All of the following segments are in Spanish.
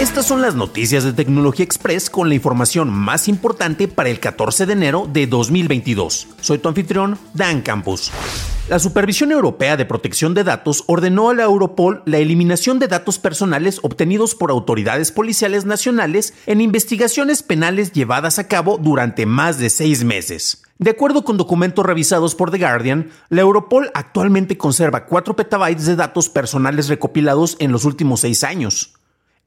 Estas son las noticias de Tecnología Express con la información más importante para el 14 de enero de 2022. Soy tu anfitrión, Dan Campos. La Supervisión Europea de Protección de Datos ordenó a la Europol la eliminación de datos personales obtenidos por autoridades policiales nacionales en investigaciones penales llevadas a cabo durante más de seis meses. De acuerdo con documentos revisados por The Guardian, la Europol actualmente conserva 4 petabytes de datos personales recopilados en los últimos seis años.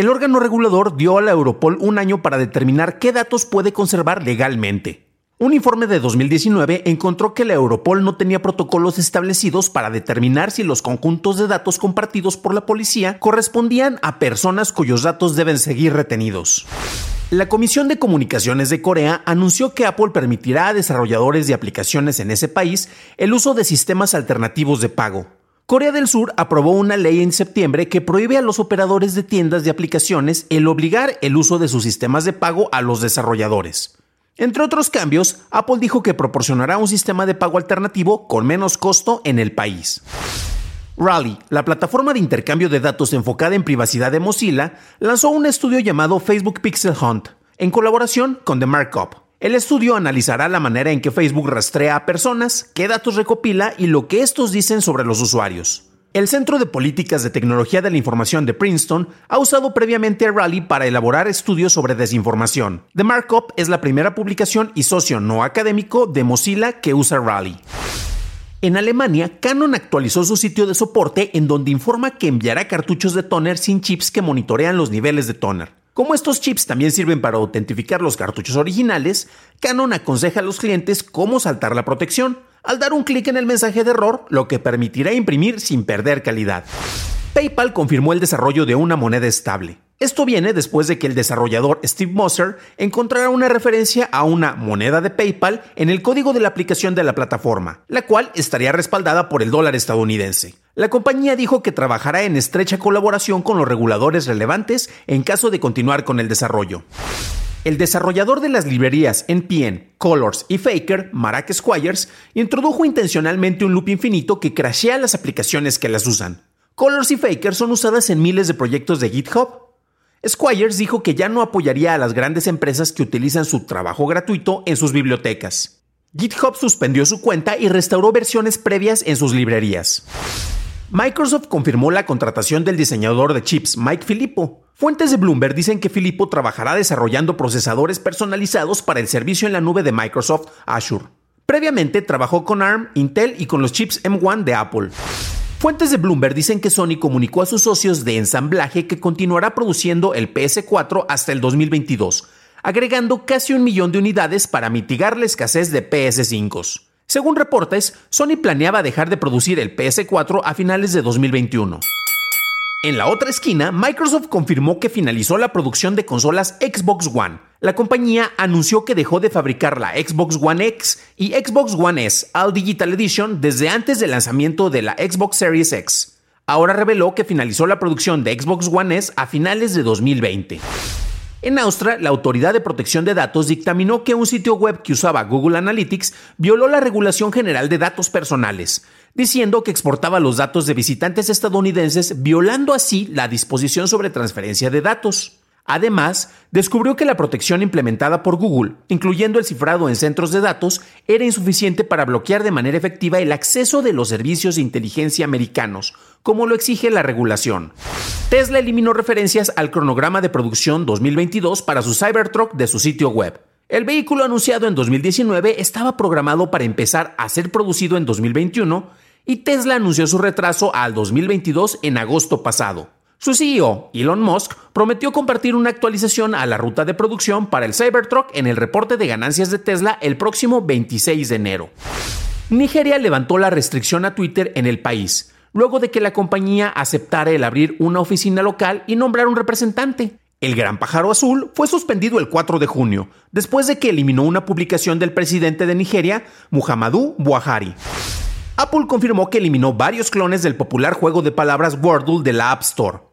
El órgano regulador dio a la Europol un año para determinar qué datos puede conservar legalmente. Un informe de 2019 encontró que la Europol no tenía protocolos establecidos para determinar si los conjuntos de datos compartidos por la policía correspondían a personas cuyos datos deben seguir retenidos. La Comisión de Comunicaciones de Corea anunció que Apple permitirá a desarrolladores de aplicaciones en ese país el uso de sistemas alternativos de pago. Corea del Sur aprobó una ley en septiembre que prohíbe a los operadores de tiendas de aplicaciones el obligar el uso de sus sistemas de pago a los desarrolladores. Entre otros cambios, Apple dijo que proporcionará un sistema de pago alternativo con menos costo en el país. Rally, la plataforma de intercambio de datos enfocada en privacidad de Mozilla, lanzó un estudio llamado Facebook Pixel Hunt, en colaboración con The Markup. El estudio analizará la manera en que Facebook rastrea a personas, qué datos recopila y lo que estos dicen sobre los usuarios. El Centro de Políticas de Tecnología de la Información de Princeton ha usado previamente a Rally para elaborar estudios sobre desinformación. The Markup es la primera publicación y socio no académico de Mozilla que usa Rally. En Alemania, Canon actualizó su sitio de soporte en donde informa que enviará cartuchos de toner sin chips que monitorean los niveles de toner. Como estos chips también sirven para autentificar los cartuchos originales, Canon aconseja a los clientes cómo saltar la protección, al dar un clic en el mensaje de error, lo que permitirá imprimir sin perder calidad. PayPal confirmó el desarrollo de una moneda estable. Esto viene después de que el desarrollador Steve Moser encontrara una referencia a una moneda de PayPal en el código de la aplicación de la plataforma, la cual estaría respaldada por el dólar estadounidense. La compañía dijo que trabajará en estrecha colaboración con los reguladores relevantes en caso de continuar con el desarrollo. El desarrollador de las librerías NPN, Colors y Faker, Marek Squires, introdujo intencionalmente un loop infinito que crashea las aplicaciones que las usan. Colors y Faker son usadas en miles de proyectos de GitHub. Squires dijo que ya no apoyaría a las grandes empresas que utilizan su trabajo gratuito en sus bibliotecas. GitHub suspendió su cuenta y restauró versiones previas en sus librerías. Microsoft confirmó la contratación del diseñador de chips Mike Filippo. Fuentes de Bloomberg dicen que Filippo trabajará desarrollando procesadores personalizados para el servicio en la nube de Microsoft Azure. Previamente trabajó con ARM, Intel y con los chips M1 de Apple. Fuentes de Bloomberg dicen que Sony comunicó a sus socios de ensamblaje que continuará produciendo el PS4 hasta el 2022, agregando casi un millón de unidades para mitigar la escasez de PS5. Según reportes, Sony planeaba dejar de producir el PS4 a finales de 2021. En la otra esquina, Microsoft confirmó que finalizó la producción de consolas Xbox One. La compañía anunció que dejó de fabricar la Xbox One X y Xbox One S All Digital Edition desde antes del lanzamiento de la Xbox Series X. Ahora reveló que finalizó la producción de Xbox One S a finales de 2020. En Austria, la Autoridad de Protección de Datos dictaminó que un sitio web que usaba Google Analytics violó la Regulación General de Datos Personales, diciendo que exportaba los datos de visitantes estadounidenses, violando así la disposición sobre transferencia de datos. Además, descubrió que la protección implementada por Google, incluyendo el cifrado en centros de datos, era insuficiente para bloquear de manera efectiva el acceso de los servicios de inteligencia americanos, como lo exige la regulación. Tesla eliminó referencias al cronograma de producción 2022 para su Cybertruck de su sitio web. El vehículo anunciado en 2019 estaba programado para empezar a ser producido en 2021 y Tesla anunció su retraso al 2022 en agosto pasado. Su CEO, Elon Musk, prometió compartir una actualización a la ruta de producción para el Cybertruck en el reporte de ganancias de Tesla el próximo 26 de enero. Nigeria levantó la restricción a Twitter en el país, luego de que la compañía aceptara el abrir una oficina local y nombrar un representante. El Gran Pájaro Azul fue suspendido el 4 de junio, después de que eliminó una publicación del presidente de Nigeria, Muhammadu Buhari. Apple confirmó que eliminó varios clones del popular juego de palabras Wordle de la App Store.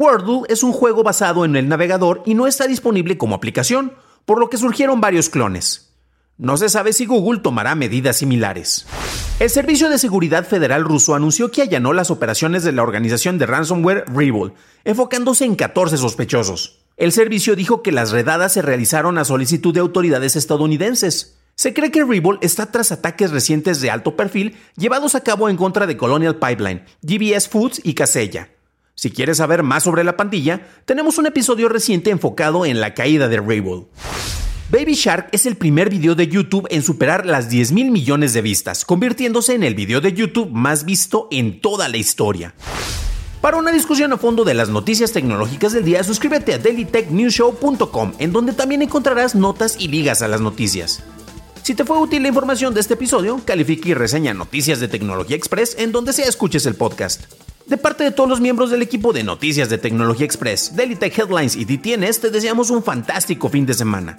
Wordle es un juego basado en el navegador y no está disponible como aplicación, por lo que surgieron varios clones. No se sabe si Google tomará medidas similares. El Servicio de Seguridad Federal ruso anunció que allanó las operaciones de la organización de ransomware Revol, enfocándose en 14 sospechosos. El servicio dijo que las redadas se realizaron a solicitud de autoridades estadounidenses. Se cree que Revol está tras ataques recientes de alto perfil llevados a cabo en contra de Colonial Pipeline, GBS Foods y Casella. Si quieres saber más sobre la pandilla, tenemos un episodio reciente enfocado en la caída de Revol. Baby Shark es el primer video de YouTube en superar las 10 mil millones de vistas, convirtiéndose en el video de YouTube más visto en toda la historia. Para una discusión a fondo de las noticias tecnológicas del día, suscríbete a dailytechnewshow.com, en donde también encontrarás notas y ligas a las noticias. Si te fue útil la información de este episodio, califica y reseña Noticias de Tecnología Express en donde sea escuches el podcast. De parte de todos los miembros del equipo de Noticias de Tecnología Express, Daily Tech Headlines y DTNS, te deseamos un fantástico fin de semana.